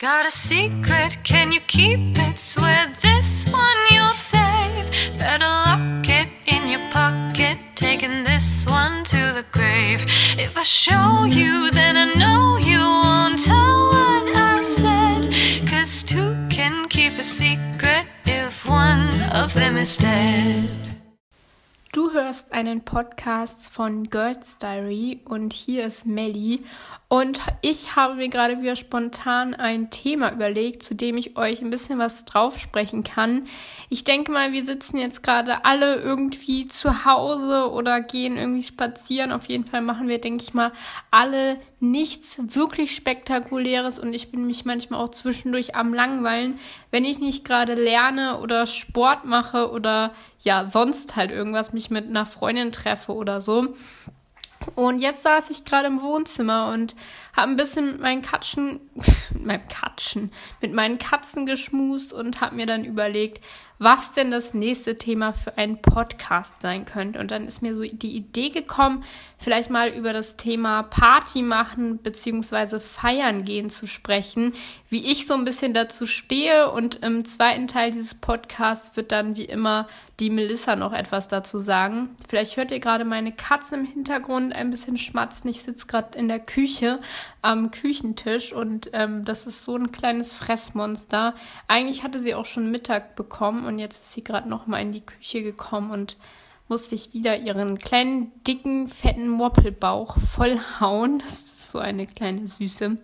Got a secret, can you keep it? Swear this one you'll save. Better lock it in your pocket, taking this one to the grave. If I show you, then I know you won't tell what I said. Cause two can keep a secret if one of them is dead. Du hörst einen Podcast von Girls Diary und hier ist Melly und ich habe mir gerade wieder spontan ein Thema überlegt, zu dem ich euch ein bisschen was drauf sprechen kann. Ich denke mal, wir sitzen jetzt gerade alle irgendwie zu Hause oder gehen irgendwie spazieren. Auf jeden Fall machen wir, denke ich mal, alle nichts wirklich Spektakuläres und ich bin mich manchmal auch zwischendurch am Langweilen, wenn ich nicht gerade lerne oder Sport mache oder ja, sonst halt irgendwas mich mit einer Freundin treffe oder so. Und jetzt saß ich gerade im Wohnzimmer und habe ein bisschen mit meinen Katzen, mit meinem Katschen, mit meinen Katzen geschmust und habe mir dann überlegt, was denn das nächste Thema für einen Podcast sein könnte. Und dann ist mir so die Idee gekommen, vielleicht mal über das Thema Party machen beziehungsweise feiern gehen zu sprechen, wie ich so ein bisschen dazu stehe. Und im zweiten Teil dieses Podcasts wird dann wie immer die Melissa noch etwas dazu sagen. Vielleicht hört ihr gerade meine Katze im Hintergrund ein bisschen schmatzen. Ich sitze gerade in der Küche am Küchentisch und ähm, das ist so ein kleines Fressmonster. Eigentlich hatte sie auch schon Mittag bekommen und jetzt ist sie gerade noch mal in die Küche gekommen und musste ich wieder ihren kleinen, dicken, fetten Moppelbauch vollhauen. Das ist so eine kleine Süße.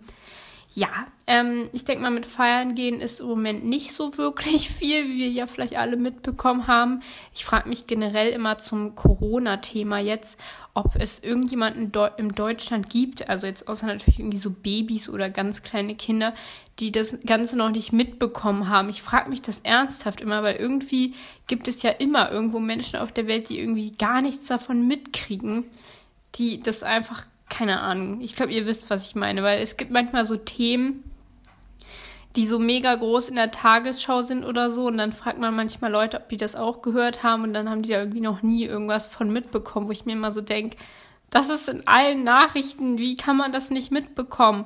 Ja, ähm, ich denke mal, mit Feiern gehen ist im Moment nicht so wirklich viel, wie wir ja vielleicht alle mitbekommen haben. Ich frage mich generell immer zum Corona-Thema jetzt, ob es irgendjemanden in Deutschland gibt, also jetzt außer natürlich irgendwie so Babys oder ganz kleine Kinder, die das Ganze noch nicht mitbekommen haben. Ich frage mich das ernsthaft immer, weil irgendwie gibt es ja immer irgendwo Menschen auf der Welt, die irgendwie gar nichts davon mitkriegen, die das einfach keine Ahnung. Ich glaube, ihr wisst, was ich meine, weil es gibt manchmal so Themen, die so mega groß in der Tagesschau sind oder so. Und dann fragt man manchmal Leute, ob die das auch gehört haben. Und dann haben die da irgendwie noch nie irgendwas von mitbekommen, wo ich mir immer so denke, das ist in allen Nachrichten, wie kann man das nicht mitbekommen?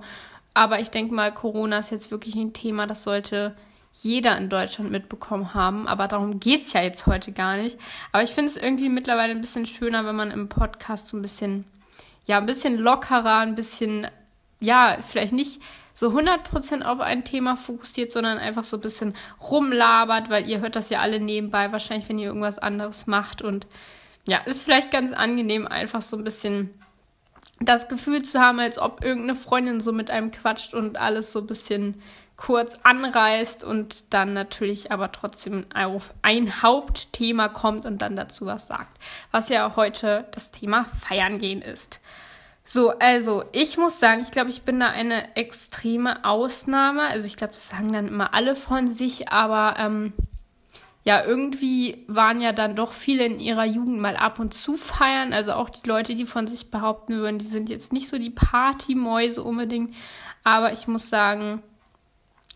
Aber ich denke mal, Corona ist jetzt wirklich ein Thema, das sollte jeder in Deutschland mitbekommen haben. Aber darum geht es ja jetzt heute gar nicht. Aber ich finde es irgendwie mittlerweile ein bisschen schöner, wenn man im Podcast so ein bisschen ja, ein bisschen lockerer, ein bisschen, ja, vielleicht nicht so 100% auf ein Thema fokussiert, sondern einfach so ein bisschen rumlabert, weil ihr hört das ja alle nebenbei, wahrscheinlich, wenn ihr irgendwas anderes macht. Und ja, ist vielleicht ganz angenehm, einfach so ein bisschen das Gefühl zu haben, als ob irgendeine Freundin so mit einem quatscht und alles so ein bisschen kurz anreißt und dann natürlich aber trotzdem auf ein Hauptthema kommt und dann dazu was sagt, was ja heute das Thema Feiern gehen ist. So, also ich muss sagen, ich glaube, ich bin da eine extreme Ausnahme. Also ich glaube, das sagen dann immer alle von sich, aber ähm, ja, irgendwie waren ja dann doch viele in ihrer Jugend mal ab und zu feiern. Also auch die Leute, die von sich behaupten würden, die sind jetzt nicht so die Partymäuse unbedingt. Aber ich muss sagen,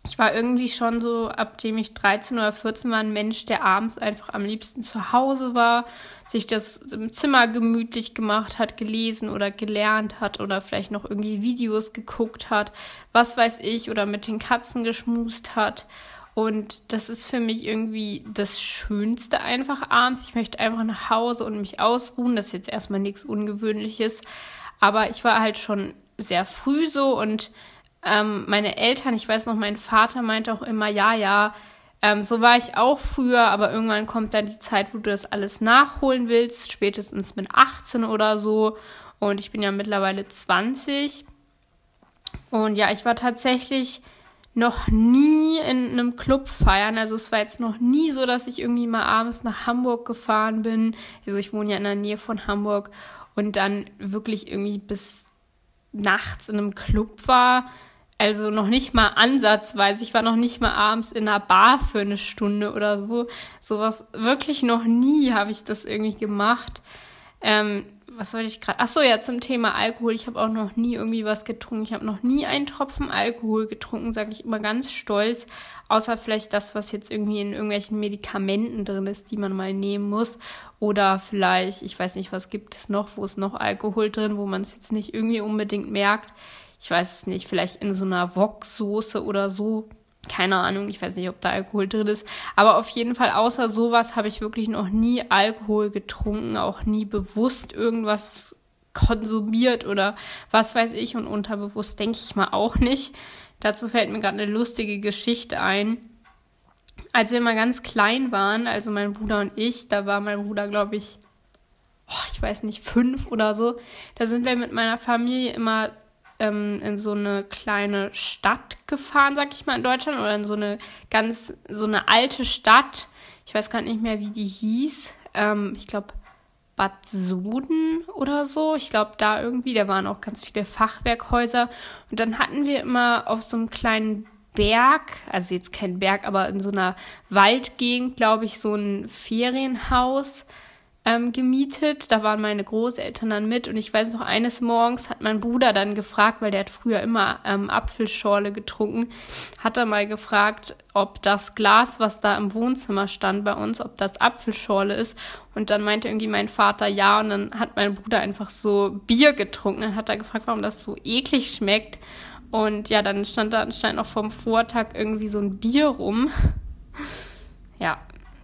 ich war irgendwie schon so, ab dem ich 13 oder 14 war, ein Mensch, der abends einfach am liebsten zu Hause war, sich das im Zimmer gemütlich gemacht hat, gelesen oder gelernt hat oder vielleicht noch irgendwie Videos geguckt hat, was weiß ich, oder mit den Katzen geschmust hat. Und das ist für mich irgendwie das Schönste einfach abends. Ich möchte einfach nach Hause und mich ausruhen. Das ist jetzt erstmal nichts Ungewöhnliches. Aber ich war halt schon sehr früh so und ähm, meine Eltern, ich weiß noch, mein Vater meinte auch immer, ja, ja, ähm, so war ich auch früher, aber irgendwann kommt dann die Zeit, wo du das alles nachholen willst, spätestens mit 18 oder so. Und ich bin ja mittlerweile 20. Und ja, ich war tatsächlich noch nie in einem Club feiern. Also es war jetzt noch nie so, dass ich irgendwie mal abends nach Hamburg gefahren bin. Also ich wohne ja in der Nähe von Hamburg und dann wirklich irgendwie bis nachts in einem Club war. Also noch nicht mal ansatzweise. Ich war noch nicht mal abends in einer Bar für eine Stunde oder so. Sowas wirklich noch nie habe ich das irgendwie gemacht. Ähm, was wollte ich gerade? Ach so, ja, zum Thema Alkohol. Ich habe auch noch nie irgendwie was getrunken. Ich habe noch nie einen Tropfen Alkohol getrunken, sage ich immer ganz stolz. Außer vielleicht das, was jetzt irgendwie in irgendwelchen Medikamenten drin ist, die man mal nehmen muss. Oder vielleicht, ich weiß nicht, was gibt es noch, wo ist noch Alkohol drin, wo man es jetzt nicht irgendwie unbedingt merkt. Ich weiß es nicht, vielleicht in so einer Wok-Soße oder so. Keine Ahnung, ich weiß nicht, ob da Alkohol drin ist. Aber auf jeden Fall, außer sowas habe ich wirklich noch nie Alkohol getrunken, auch nie bewusst irgendwas konsumiert oder was weiß ich und unterbewusst denke ich mal auch nicht. Dazu fällt mir gerade eine lustige Geschichte ein. Als wir mal ganz klein waren, also mein Bruder und ich, da war mein Bruder, glaube ich, oh, ich weiß nicht, fünf oder so, da sind wir mit meiner Familie immer ähm, in so eine kleine Stadt gefahren, sag ich mal, in Deutschland, oder in so eine ganz, so eine alte Stadt. Ich weiß gar nicht mehr, wie die hieß. Ähm, ich glaube, Bad Suden oder so. Ich glaube, da irgendwie, da waren auch ganz viele Fachwerkhäuser. Und dann hatten wir immer auf so einem kleinen Berg, also jetzt kein Berg, aber in so einer Waldgegend, glaube ich, so ein Ferienhaus ähm, gemietet. Da waren meine Großeltern dann mit und ich weiß noch, eines Morgens hat mein Bruder dann gefragt, weil der hat früher immer ähm, Apfelschorle getrunken, hat er mal gefragt, ob das Glas, was da im Wohnzimmer stand bei uns, ob das Apfelschorle ist. Und dann meinte irgendwie mein Vater ja und dann hat mein Bruder einfach so Bier getrunken. Dann hat er gefragt, warum das so eklig schmeckt. Und ja, dann stand da anscheinend noch vom Vortag irgendwie so ein Bier rum. Ja,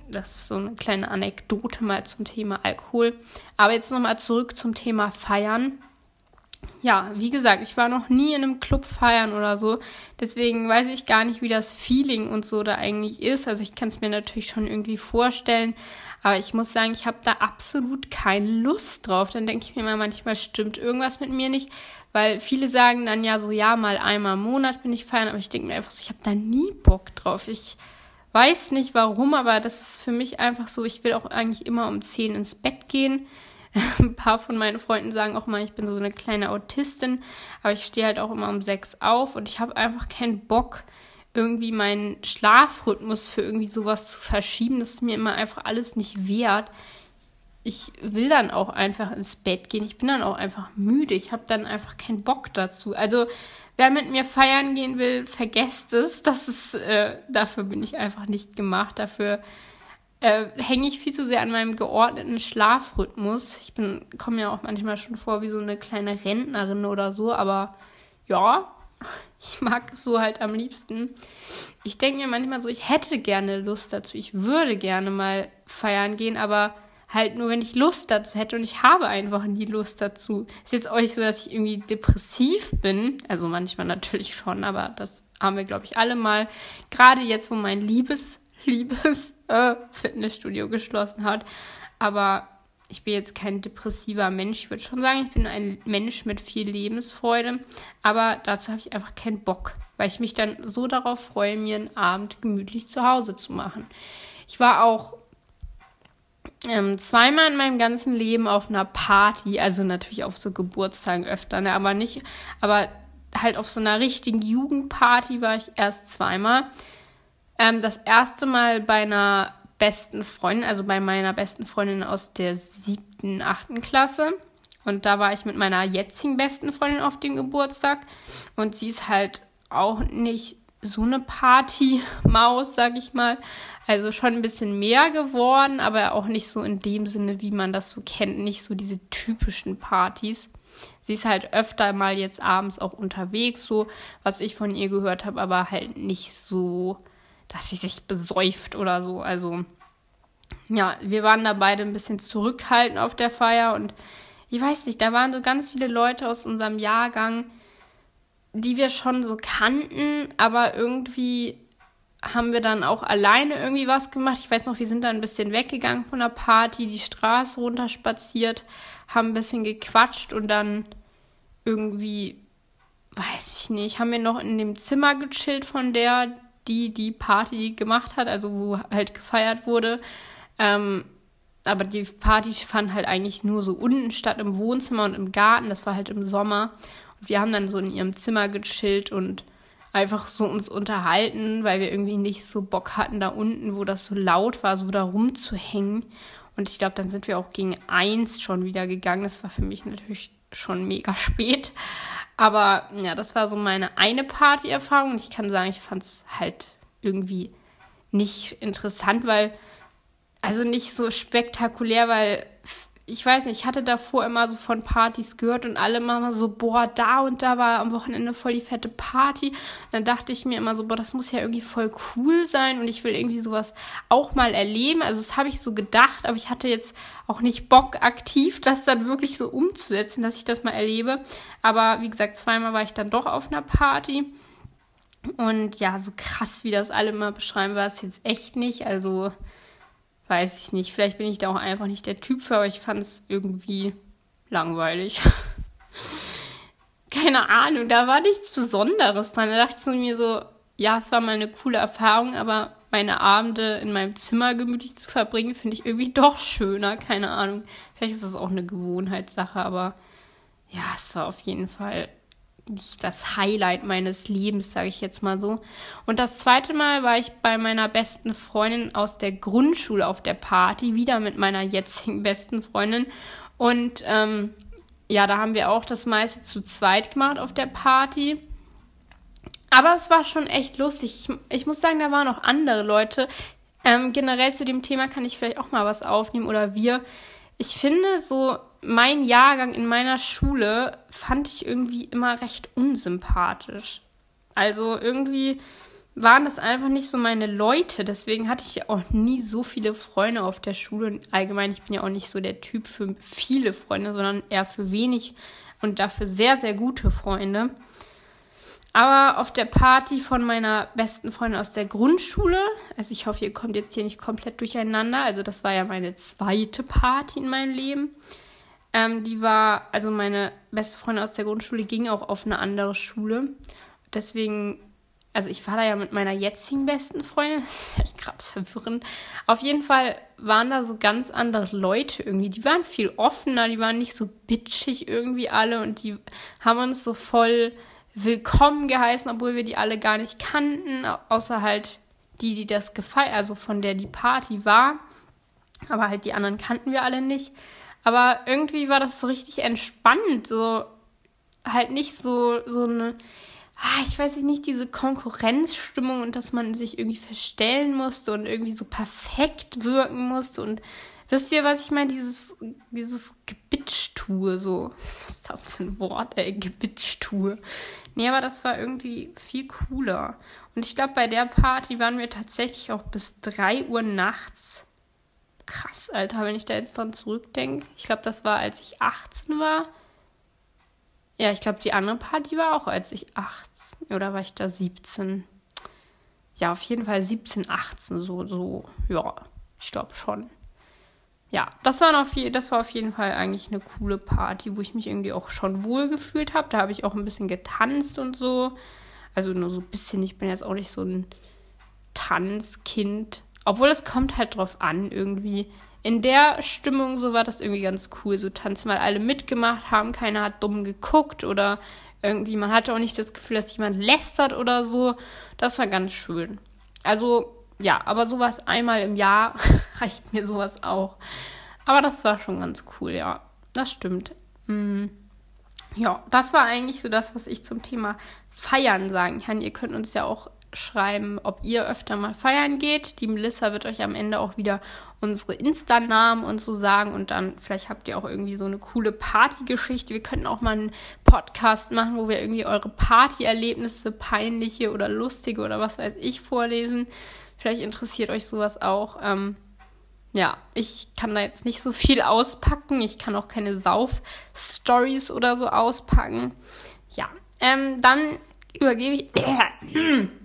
das ist so eine kleine Anekdote mal zum Thema Alkohol. Aber jetzt nochmal zurück zum Thema Feiern. Ja, wie gesagt, ich war noch nie in einem Club feiern oder so. Deswegen weiß ich gar nicht, wie das Feeling und so da eigentlich ist. Also ich kann es mir natürlich schon irgendwie vorstellen. Aber ich muss sagen, ich habe da absolut keine Lust drauf. Dann denke ich mir mal, manchmal stimmt irgendwas mit mir nicht. Weil viele sagen dann ja so, ja, mal einmal im Monat bin ich feiern. Aber ich denke mir einfach so, ich habe da nie Bock drauf. Ich weiß nicht warum, aber das ist für mich einfach so, ich will auch eigentlich immer um 10 ins Bett gehen. Ein paar von meinen Freunden sagen auch mal, ich bin so eine kleine Autistin, aber ich stehe halt auch immer um 6 auf und ich habe einfach keinen Bock, irgendwie meinen Schlafrhythmus für irgendwie sowas zu verschieben. Das ist mir immer einfach alles nicht wert. Ich will dann auch einfach ins Bett gehen. Ich bin dann auch einfach müde. Ich habe dann einfach keinen Bock dazu. Also wer mit mir feiern gehen will, vergesst es. Das ist, äh, dafür bin ich einfach nicht gemacht. Dafür äh, hänge ich viel zu sehr an meinem geordneten Schlafrhythmus. Ich komme ja auch manchmal schon vor wie so eine kleine Rentnerin oder so, aber ja, ich mag es so halt am liebsten. Ich denke mir manchmal so, ich hätte gerne Lust dazu. Ich würde gerne mal feiern gehen, aber halt nur, wenn ich Lust dazu hätte und ich habe einfach nie Lust dazu. Ist jetzt auch nicht so, dass ich irgendwie depressiv bin. Also manchmal natürlich schon, aber das haben wir, glaube ich, alle mal. Gerade jetzt, wo mein liebes, liebes äh, Fitnessstudio geschlossen hat. Aber ich bin jetzt kein depressiver Mensch. Ich würde schon sagen, ich bin ein Mensch mit viel Lebensfreude. Aber dazu habe ich einfach keinen Bock, weil ich mich dann so darauf freue, mir einen Abend gemütlich zu Hause zu machen. Ich war auch ähm, zweimal in meinem ganzen Leben auf einer Party, also natürlich auf so Geburtstagen öfter, ne, aber nicht, aber halt auf so einer richtigen Jugendparty war ich erst zweimal. Ähm, das erste Mal bei einer besten Freundin, also bei meiner besten Freundin aus der siebten, achten Klasse. Und da war ich mit meiner jetzigen besten Freundin auf dem Geburtstag. Und sie ist halt auch nicht so eine Party-Maus, sag ich mal. Also schon ein bisschen mehr geworden, aber auch nicht so in dem Sinne, wie man das so kennt. Nicht so diese typischen Partys. Sie ist halt öfter mal jetzt abends auch unterwegs, so was ich von ihr gehört habe, aber halt nicht so, dass sie sich besäuft oder so. Also ja, wir waren da beide ein bisschen zurückhaltend auf der Feier und ich weiß nicht, da waren so ganz viele Leute aus unserem Jahrgang, die wir schon so kannten, aber irgendwie haben wir dann auch alleine irgendwie was gemacht. Ich weiß noch, wir sind dann ein bisschen weggegangen von der Party, die Straße runterspaziert, haben ein bisschen gequatscht und dann irgendwie, weiß ich nicht, haben wir noch in dem Zimmer gechillt von der, die die Party gemacht hat, also wo halt gefeiert wurde. Ähm, aber die Party fand halt eigentlich nur so unten statt im Wohnzimmer und im Garten. Das war halt im Sommer. Wir haben dann so in ihrem Zimmer gechillt und einfach so uns unterhalten, weil wir irgendwie nicht so Bock hatten, da unten, wo das so laut war, so da rumzuhängen. Und ich glaube, dann sind wir auch gegen eins schon wieder gegangen. Das war für mich natürlich schon mega spät. Aber ja, das war so meine eine Party-Erfahrung. Und ich kann sagen, ich fand es halt irgendwie nicht interessant, weil, also nicht so spektakulär, weil ich weiß nicht, ich hatte davor immer so von Partys gehört und alle immer so, boah, da und da war am Wochenende voll die fette Party. Und dann dachte ich mir immer so, boah, das muss ja irgendwie voll cool sein und ich will irgendwie sowas auch mal erleben. Also das habe ich so gedacht, aber ich hatte jetzt auch nicht Bock aktiv, das dann wirklich so umzusetzen, dass ich das mal erlebe. Aber wie gesagt, zweimal war ich dann doch auf einer Party. Und ja, so krass, wie das alle immer beschreiben, war es jetzt echt nicht. Also weiß ich nicht. Vielleicht bin ich da auch einfach nicht der Typ für, aber ich fand es irgendwie langweilig. Keine Ahnung, da war nichts Besonderes dran. Da dachte ich mir so, ja, es war mal eine coole Erfahrung, aber meine Abende in meinem Zimmer gemütlich zu verbringen, finde ich irgendwie doch schöner. Keine Ahnung. Vielleicht ist das auch eine Gewohnheitssache, aber ja, es war auf jeden Fall nicht das Highlight meines Lebens, sage ich jetzt mal so. Und das zweite Mal war ich bei meiner besten Freundin aus der Grundschule auf der Party, wieder mit meiner jetzigen besten Freundin. Und ähm, ja, da haben wir auch das meiste zu zweit gemacht auf der Party. Aber es war schon echt lustig. Ich, ich muss sagen, da waren auch andere Leute. Ähm, generell zu dem Thema kann ich vielleicht auch mal was aufnehmen oder wir. Ich finde so mein Jahrgang in meiner Schule fand ich irgendwie immer recht unsympathisch. Also irgendwie waren das einfach nicht so meine Leute. Deswegen hatte ich ja auch nie so viele Freunde auf der Schule. Allgemein, ich bin ja auch nicht so der Typ für viele Freunde, sondern eher für wenig und dafür sehr, sehr gute Freunde. Aber auf der Party von meiner besten Freundin aus der Grundschule, also ich hoffe, ihr kommt jetzt hier nicht komplett durcheinander. Also das war ja meine zweite Party in meinem Leben. Ähm, die war, also meine beste Freundin aus der Grundschule ging auch auf eine andere Schule. Deswegen, also ich war da ja mit meiner jetzigen besten Freundin, das wäre gerade verwirrend. Auf jeden Fall waren da so ganz andere Leute irgendwie. Die waren viel offener, die waren nicht so bitchig irgendwie alle und die haben uns so voll willkommen geheißen, obwohl wir die alle gar nicht kannten, außer halt die, die das gefeiert, also von der die Party war. Aber halt die anderen kannten wir alle nicht. Aber irgendwie war das so richtig entspannt, so halt nicht so, so eine, ah, ich weiß nicht, diese Konkurrenzstimmung und dass man sich irgendwie verstellen musste und irgendwie so perfekt wirken musste und wisst ihr, was ich meine? Dieses, dieses Gebitchtue, so. Was ist das für ein Wort, ey? Gebitchtue. Nee, aber das war irgendwie viel cooler. Und ich glaube, bei der Party waren wir tatsächlich auch bis 3 Uhr nachts krass, Alter, wenn ich da jetzt dran zurückdenke. Ich glaube, das war, als ich 18 war. Ja, ich glaube, die andere Party war auch, als ich 18 oder war ich da 17? Ja, auf jeden Fall 17, 18, so, so, ja, ich glaube schon. Ja, das war, auf, das war auf jeden Fall eigentlich eine coole Party, wo ich mich irgendwie auch schon wohl gefühlt habe. Da habe ich auch ein bisschen getanzt und so. Also nur so ein bisschen, ich bin jetzt auch nicht so ein Tanzkind. Obwohl es kommt halt drauf an, irgendwie. In der Stimmung, so war das irgendwie ganz cool. So tanzen, weil alle mitgemacht haben, keiner hat dumm geguckt oder irgendwie, man hatte auch nicht das Gefühl, dass jemand lästert oder so. Das war ganz schön. Also, ja, aber sowas einmal im Jahr reicht mir sowas auch. Aber das war schon ganz cool, ja. Das stimmt. Mhm. Ja, das war eigentlich so das, was ich zum Thema Feiern sagen kann. Ihr könnt uns ja auch schreiben, ob ihr öfter mal feiern geht. Die Melissa wird euch am Ende auch wieder unsere Insta-Namen und so sagen und dann vielleicht habt ihr auch irgendwie so eine coole Partygeschichte. Wir könnten auch mal einen Podcast machen, wo wir irgendwie eure Partyerlebnisse, peinliche oder lustige oder was weiß ich vorlesen. Vielleicht interessiert euch sowas auch. Ähm, ja, ich kann da jetzt nicht so viel auspacken. Ich kann auch keine Sauf-Stories oder so auspacken. Ja, ähm, dann übergebe ich.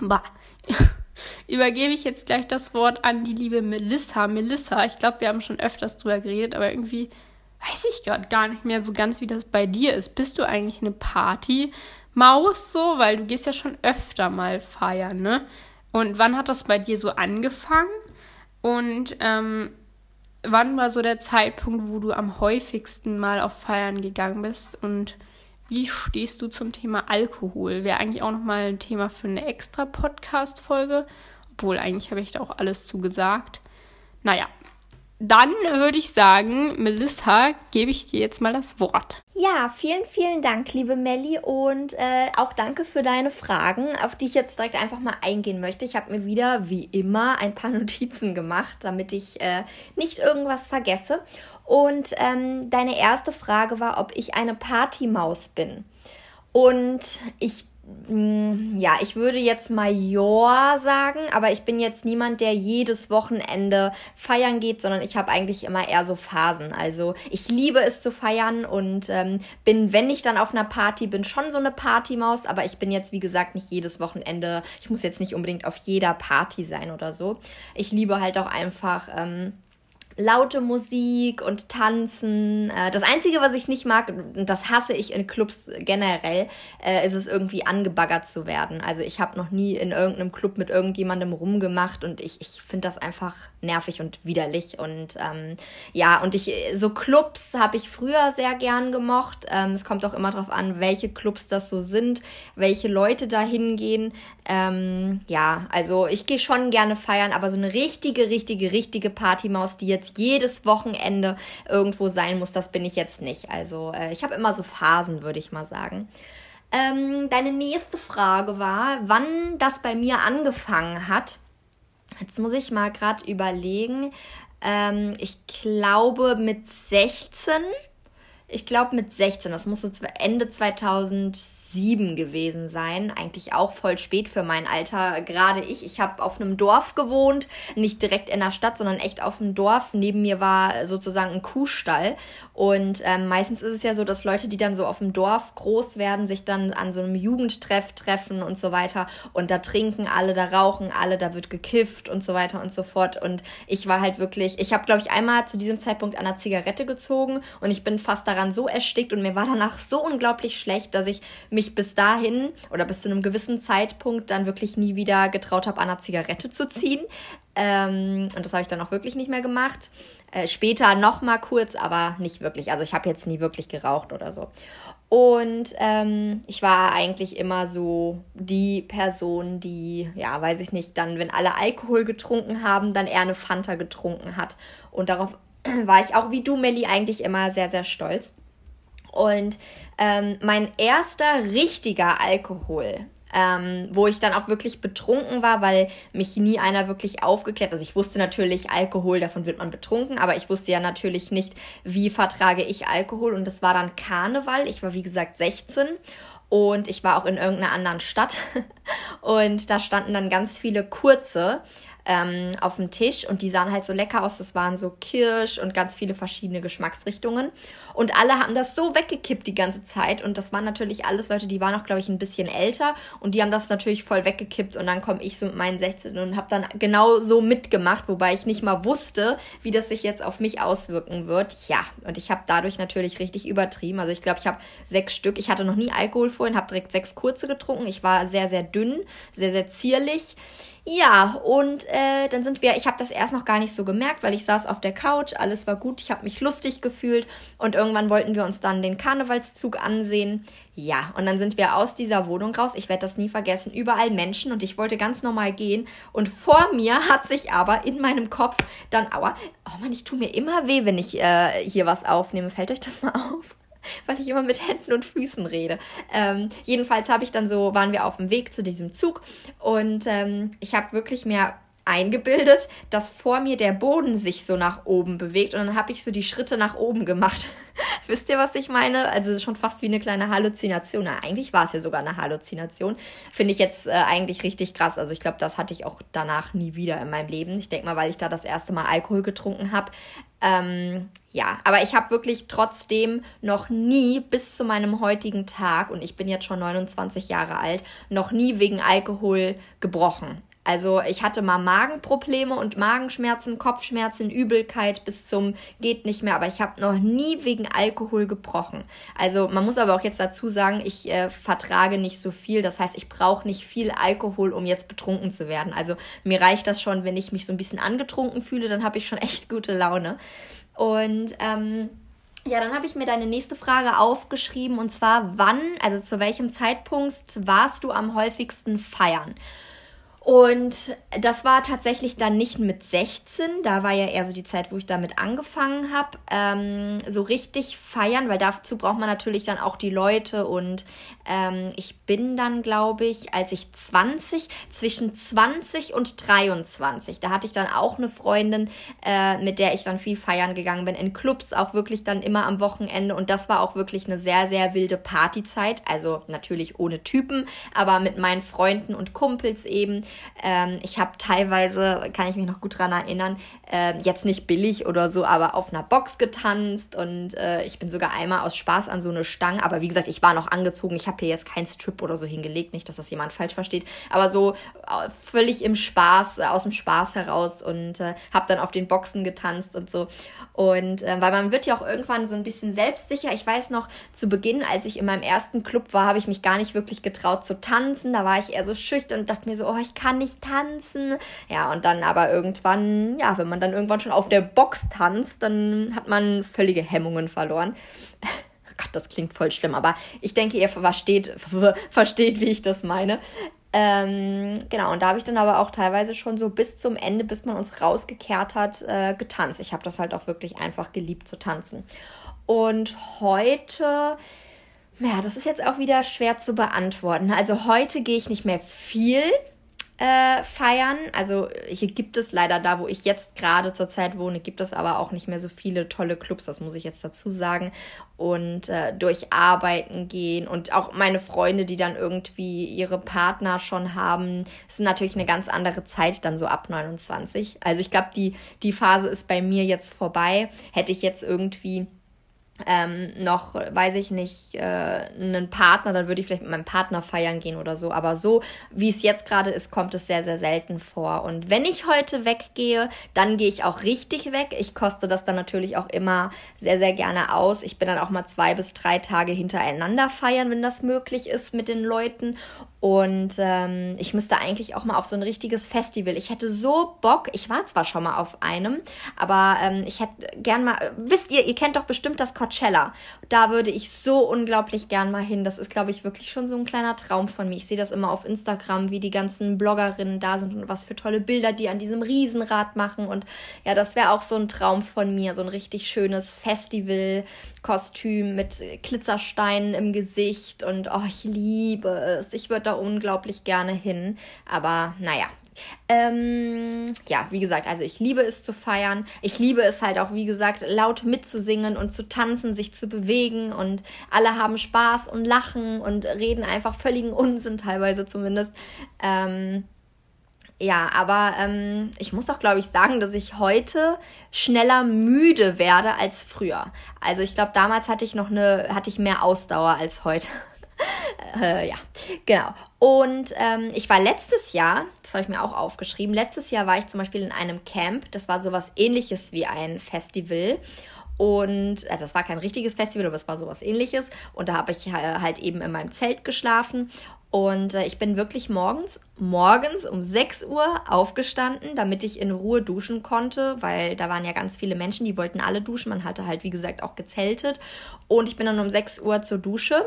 Bah. Übergebe ich jetzt gleich das Wort an die liebe Melissa. Melissa, ich glaube, wir haben schon öfters drüber geredet, aber irgendwie weiß ich gerade gar nicht mehr so ganz, wie das bei dir ist. Bist du eigentlich eine Party-Maus so? Weil du gehst ja schon öfter mal feiern, ne? Und wann hat das bei dir so angefangen? Und ähm, wann war so der Zeitpunkt, wo du am häufigsten mal auf Feiern gegangen bist? Und wie stehst du zum Thema Alkohol? Wäre eigentlich auch nochmal ein Thema für eine extra Podcast-Folge. Obwohl, eigentlich habe ich da auch alles zu gesagt. Naja, dann würde ich sagen, Melissa, gebe ich dir jetzt mal das Wort. Ja, vielen, vielen Dank, liebe Melli, und äh, auch danke für deine Fragen, auf die ich jetzt direkt einfach mal eingehen möchte. Ich habe mir wieder, wie immer, ein paar Notizen gemacht, damit ich äh, nicht irgendwas vergesse. Und ähm, deine erste Frage war, ob ich eine Partymaus bin. Und ich hm, ja, ich würde jetzt Major sagen, aber ich bin jetzt niemand, der jedes Wochenende feiern geht, sondern ich habe eigentlich immer eher so Phasen. Also ich liebe es zu feiern und ähm, bin, wenn ich dann auf einer Party bin, schon so eine Partymaus, aber ich bin jetzt, wie gesagt, nicht jedes Wochenende, ich muss jetzt nicht unbedingt auf jeder Party sein oder so. Ich liebe halt auch einfach. Ähm, laute Musik und Tanzen. Äh, das Einzige, was ich nicht mag, und das hasse ich in Clubs generell, äh, ist es irgendwie angebaggert zu werden. Also ich habe noch nie in irgendeinem Club mit irgendjemandem rumgemacht und ich, ich finde das einfach nervig und widerlich. Und ähm, ja, und ich so Clubs habe ich früher sehr gern gemocht. Ähm, es kommt auch immer darauf an, welche Clubs das so sind, welche Leute da hingehen. Ähm, ja, also ich gehe schon gerne feiern, aber so eine richtige, richtige, richtige Partymaus, die jetzt jedes Wochenende irgendwo sein muss, das bin ich jetzt nicht. Also äh, ich habe immer so Phasen, würde ich mal sagen. Ähm, deine nächste Frage war, wann das bei mir angefangen hat. Jetzt muss ich mal gerade überlegen. Ähm, ich glaube mit 16. Ich glaube mit 16. Das muss so Ende 2007 gewesen sein. Eigentlich auch voll spät für mein Alter. Gerade ich. Ich habe auf einem Dorf gewohnt. Nicht direkt in der Stadt, sondern echt auf einem Dorf. Neben mir war sozusagen ein Kuhstall. Und ähm, meistens ist es ja so, dass Leute, die dann so auf dem Dorf groß werden, sich dann an so einem Jugendtreff treffen und so weiter. Und da trinken alle, da rauchen alle, da wird gekifft und so weiter und so fort. Und ich war halt wirklich, ich habe, glaube ich, einmal zu diesem Zeitpunkt an einer Zigarette gezogen und ich bin fast daran so erstickt und mir war danach so unglaublich schlecht, dass ich mich bis dahin oder bis zu einem gewissen Zeitpunkt dann wirklich nie wieder getraut habe, an einer Zigarette zu ziehen. Ähm, und das habe ich dann auch wirklich nicht mehr gemacht. Äh, später noch mal kurz, aber nicht wirklich. Also ich habe jetzt nie wirklich geraucht oder so. Und ähm, ich war eigentlich immer so die Person, die, ja, weiß ich nicht, dann, wenn alle Alkohol getrunken haben, dann eher eine Fanta getrunken hat. Und darauf war ich auch wie du, Melli, eigentlich immer sehr, sehr stolz. Und ähm, mein erster richtiger Alkohol, ähm, wo ich dann auch wirklich betrunken war, weil mich nie einer wirklich aufgeklärt. Also ich wusste natürlich Alkohol, davon wird man betrunken, aber ich wusste ja natürlich nicht, wie vertrage ich Alkohol. Und das war dann Karneval. Ich war wie gesagt 16 und ich war auch in irgendeiner anderen Stadt und da standen dann ganz viele kurze ähm, auf dem Tisch und die sahen halt so lecker aus. Das waren so Kirsch und ganz viele verschiedene Geschmacksrichtungen. Und alle haben das so weggekippt die ganze Zeit. Und das waren natürlich alles Leute, die waren auch, glaube ich, ein bisschen älter. Und die haben das natürlich voll weggekippt. Und dann komme ich so mit meinen 16 und habe dann genau so mitgemacht, wobei ich nicht mal wusste, wie das sich jetzt auf mich auswirken wird. Ja, und ich habe dadurch natürlich richtig übertrieben. Also ich glaube, ich habe sechs Stück. Ich hatte noch nie Alkohol vorhin, habe direkt sechs kurze getrunken. Ich war sehr, sehr dünn, sehr, sehr zierlich. Ja, und äh, dann sind wir, ich habe das erst noch gar nicht so gemerkt, weil ich saß auf der Couch, alles war gut, ich habe mich lustig gefühlt und irgendwann wollten wir uns dann den Karnevalszug ansehen. Ja, und dann sind wir aus dieser Wohnung raus. Ich werde das nie vergessen. Überall Menschen und ich wollte ganz normal gehen. Und vor mir hat sich aber in meinem Kopf dann, aua, oh Mann, ich tue mir immer weh, wenn ich äh, hier was aufnehme. Fällt euch das mal auf? weil ich immer mit Händen und Füßen rede. Ähm, jedenfalls habe ich dann so, waren wir auf dem Weg zu diesem Zug und ähm, ich habe wirklich mehr eingebildet, dass vor mir der Boden sich so nach oben bewegt und dann habe ich so die Schritte nach oben gemacht. Wisst ihr, was ich meine? Also schon fast wie eine kleine Halluzination. Na, eigentlich war es ja sogar eine Halluzination. Finde ich jetzt äh, eigentlich richtig krass. Also ich glaube, das hatte ich auch danach nie wieder in meinem Leben. Ich denke mal, weil ich da das erste Mal Alkohol getrunken habe. Ähm, ja, aber ich habe wirklich trotzdem noch nie bis zu meinem heutigen Tag, und ich bin jetzt schon 29 Jahre alt, noch nie wegen Alkohol gebrochen. Also ich hatte mal Magenprobleme und Magenschmerzen, Kopfschmerzen, Übelkeit bis zum geht nicht mehr, aber ich habe noch nie wegen Alkohol gebrochen. Also man muss aber auch jetzt dazu sagen, ich äh, vertrage nicht so viel, das heißt, ich brauche nicht viel Alkohol, um jetzt betrunken zu werden. Also mir reicht das schon, wenn ich mich so ein bisschen angetrunken fühle, dann habe ich schon echt gute Laune. Und ähm, ja, dann habe ich mir deine nächste Frage aufgeschrieben und zwar wann, also zu welchem Zeitpunkt warst du am häufigsten feiern? Und das war tatsächlich dann nicht mit 16, da war ja eher so die Zeit, wo ich damit angefangen habe, ähm, so richtig feiern, weil dazu braucht man natürlich dann auch die Leute. Und ähm, ich bin dann, glaube ich, als ich 20, zwischen 20 und 23, da hatte ich dann auch eine Freundin, äh, mit der ich dann viel feiern gegangen bin, in Clubs auch wirklich dann immer am Wochenende. Und das war auch wirklich eine sehr, sehr wilde Partyzeit, also natürlich ohne Typen, aber mit meinen Freunden und Kumpels eben ähm, ich habe teilweise, kann ich mich noch gut daran erinnern, äh, jetzt nicht billig oder so, aber auf einer Box getanzt und äh, ich bin sogar einmal aus Spaß an so eine Stange. Aber wie gesagt, ich war noch angezogen. Ich habe hier jetzt keinen Strip oder so hingelegt, nicht, dass das jemand falsch versteht. Aber so äh, völlig im Spaß, äh, aus dem Spaß heraus und äh, habe dann auf den Boxen getanzt und so. Und äh, weil man wird ja auch irgendwann so ein bisschen selbstsicher. Ich weiß noch, zu Beginn, als ich in meinem ersten Club war, habe ich mich gar nicht wirklich getraut zu tanzen. Da war ich eher so schüchtern und dachte mir so, oh, ich kann nicht tanzen. Ja, und dann aber irgendwann, ja, wenn man dann irgendwann schon auf der Box tanzt, dann hat man völlige Hemmungen verloren. Gott, das klingt voll schlimm, aber ich denke, ihr versteht, versteht wie ich das meine. Ähm, genau, und da habe ich dann aber auch teilweise schon so bis zum Ende, bis man uns rausgekehrt hat, äh, getanzt. Ich habe das halt auch wirklich einfach geliebt zu tanzen. Und heute, ja, das ist jetzt auch wieder schwer zu beantworten. Also heute gehe ich nicht mehr viel äh, feiern. Also hier gibt es leider da, wo ich jetzt gerade zurzeit wohne, gibt es aber auch nicht mehr so viele tolle Clubs, das muss ich jetzt dazu sagen. Und äh, durch Arbeiten gehen und auch meine Freunde, die dann irgendwie ihre Partner schon haben, ist natürlich eine ganz andere Zeit dann so ab 29. Also ich glaube, die, die Phase ist bei mir jetzt vorbei. Hätte ich jetzt irgendwie ähm, noch, weiß ich nicht, äh, einen Partner, dann würde ich vielleicht mit meinem Partner feiern gehen oder so. Aber so, wie es jetzt gerade ist, kommt es sehr, sehr selten vor. Und wenn ich heute weggehe, dann gehe ich auch richtig weg. Ich koste das dann natürlich auch immer sehr, sehr gerne aus. Ich bin dann auch mal zwei bis drei Tage hintereinander feiern, wenn das möglich ist mit den Leuten. Und ähm, ich müsste eigentlich auch mal auf so ein richtiges Festival. Ich hätte so Bock. Ich war zwar schon mal auf einem, aber ähm, ich hätte gern mal. Wisst ihr, ihr kennt doch bestimmt das Coachella. Da würde ich so unglaublich gern mal hin. Das ist, glaube ich, wirklich schon so ein kleiner Traum von mir. Ich sehe das immer auf Instagram, wie die ganzen Bloggerinnen da sind und was für tolle Bilder die an diesem Riesenrad machen. Und ja, das wäre auch so ein Traum von mir. So ein richtig schönes Festival Kostüm mit Glitzersteinen im Gesicht und oh, ich liebe es. Ich würde da unglaublich gerne hin. Aber naja. Ähm, ja, wie gesagt, also ich liebe es zu feiern. Ich liebe es halt auch, wie gesagt, laut mitzusingen und zu tanzen, sich zu bewegen und alle haben Spaß und lachen und reden einfach völligen Unsinn, teilweise zumindest. Ähm, ja, aber ähm, ich muss auch, glaube ich, sagen, dass ich heute schneller müde werde als früher. Also ich glaube, damals hatte ich noch eine, hatte ich mehr Ausdauer als heute. äh, ja, genau. Und ähm, ich war letztes Jahr, das habe ich mir auch aufgeschrieben, letztes Jahr war ich zum Beispiel in einem Camp. Das war sowas ähnliches wie ein Festival. Und, also es war kein richtiges Festival, aber es war sowas ähnliches. Und da habe ich halt eben in meinem Zelt geschlafen. Und äh, ich bin wirklich morgens, morgens um 6 Uhr aufgestanden, damit ich in Ruhe duschen konnte, weil da waren ja ganz viele Menschen, die wollten alle duschen. Man hatte halt, wie gesagt, auch gezeltet. Und ich bin dann um 6 Uhr zur Dusche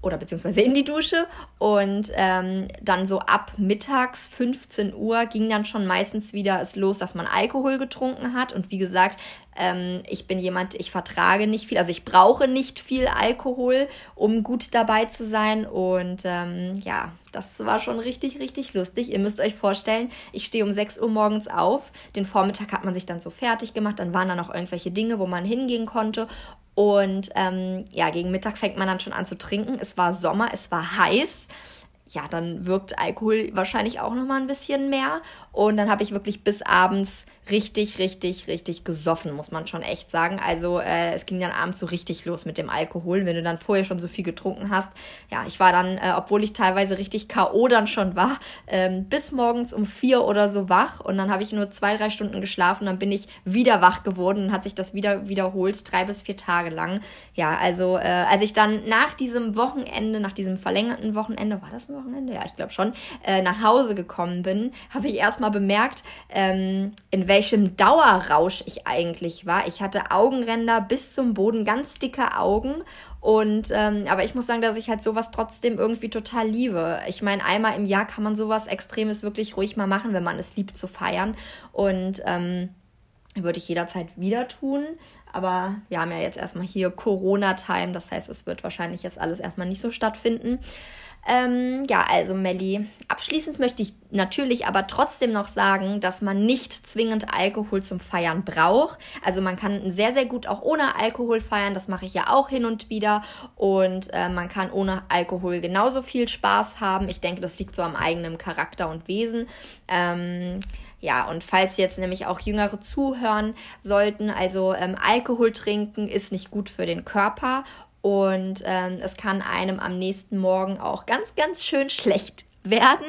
oder beziehungsweise in die Dusche und ähm, dann so ab mittags 15 Uhr ging dann schon meistens wieder es los, dass man Alkohol getrunken hat und wie gesagt, ähm, ich bin jemand, ich vertrage nicht viel, also ich brauche nicht viel Alkohol, um gut dabei zu sein und ähm, ja, das war schon richtig, richtig lustig. Ihr müsst euch vorstellen, ich stehe um 6 Uhr morgens auf. Den Vormittag hat man sich dann so fertig gemacht. Dann waren da noch irgendwelche Dinge, wo man hingehen konnte. Und ähm, ja, gegen Mittag fängt man dann schon an zu trinken. Es war Sommer, es war heiß. Ja, dann wirkt Alkohol wahrscheinlich auch noch mal ein bisschen mehr. Und dann habe ich wirklich bis abends richtig, richtig, richtig gesoffen, muss man schon echt sagen. Also äh, es ging dann abends so richtig los mit dem Alkohol, wenn du dann vorher schon so viel getrunken hast. Ja, ich war dann, äh, obwohl ich teilweise richtig K.O. dann schon war, ähm, bis morgens um vier oder so wach und dann habe ich nur zwei, drei Stunden geschlafen, dann bin ich wieder wach geworden und hat sich das wieder wiederholt, drei bis vier Tage lang. Ja, also äh, als ich dann nach diesem Wochenende, nach diesem verlängerten Wochenende, war das ein Wochenende? Ja, ich glaube schon, äh, nach Hause gekommen bin, habe ich erstmal bemerkt, ähm, in welchem welchem Dauerrausch ich eigentlich war. Ich hatte Augenränder bis zum Boden, ganz dicke Augen. Und ähm, aber ich muss sagen, dass ich halt sowas trotzdem irgendwie total liebe. Ich meine, einmal im Jahr kann man sowas Extremes wirklich ruhig mal machen, wenn man es liebt zu feiern. Und ähm, würde ich jederzeit wieder tun. Aber wir haben ja jetzt erstmal hier Corona-Time. Das heißt, es wird wahrscheinlich jetzt alles erstmal nicht so stattfinden. Ähm, ja, also Melli, abschließend möchte ich natürlich aber trotzdem noch sagen, dass man nicht zwingend Alkohol zum Feiern braucht. Also man kann sehr, sehr gut auch ohne Alkohol feiern. Das mache ich ja auch hin und wieder. Und äh, man kann ohne Alkohol genauso viel Spaß haben. Ich denke, das liegt so am eigenen Charakter und Wesen. Ähm, ja, und falls jetzt nämlich auch Jüngere zuhören sollten, also ähm, Alkohol trinken ist nicht gut für den Körper und ähm, es kann einem am nächsten Morgen auch ganz, ganz schön schlecht werden.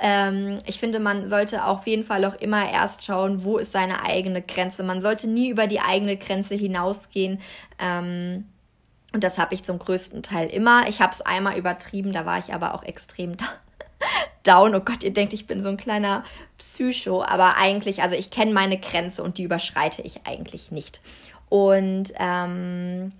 Ähm, ich finde, man sollte auf jeden Fall auch immer erst schauen, wo ist seine eigene Grenze. Man sollte nie über die eigene Grenze hinausgehen. Ähm, und das habe ich zum größten Teil immer. Ich habe es einmal übertrieben, da war ich aber auch extrem da down. Oh Gott, ihr denkt, ich bin so ein kleiner Psycho. Aber eigentlich, also ich kenne meine Grenze und die überschreite ich eigentlich nicht. Und ähm,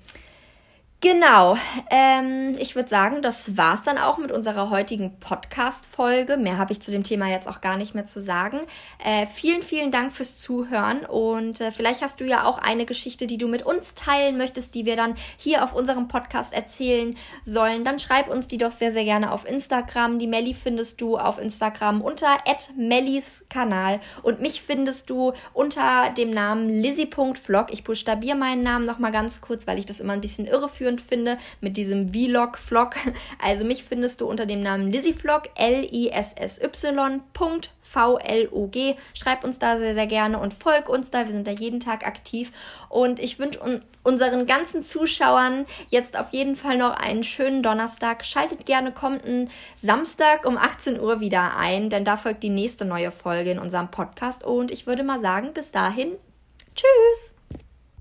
Genau, ähm, ich würde sagen, das war's dann auch mit unserer heutigen Podcast-Folge. Mehr habe ich zu dem Thema jetzt auch gar nicht mehr zu sagen. Äh, vielen, vielen Dank fürs Zuhören und äh, vielleicht hast du ja auch eine Geschichte, die du mit uns teilen möchtest, die wir dann hier auf unserem Podcast erzählen sollen. Dann schreib uns die doch sehr, sehr gerne auf Instagram. Die Melli findest du auf Instagram unter @mellis Kanal und mich findest du unter dem Namen lizzy.vlog. Ich buchstabiere meinen Namen noch mal ganz kurz, weil ich das immer ein bisschen irreführend schön finde mit diesem Vlog-Vlog. Also mich findest du unter dem Namen LizzyVlog, L-I-S-S-Y. V-L-O-G. Schreib uns da sehr, sehr gerne und folg uns da. Wir sind da jeden Tag aktiv. Und ich wünsche un unseren ganzen Zuschauern jetzt auf jeden Fall noch einen schönen Donnerstag. Schaltet gerne kommenden Samstag um 18 Uhr wieder ein, denn da folgt die nächste neue Folge in unserem Podcast. Und ich würde mal sagen, bis dahin, tschüss!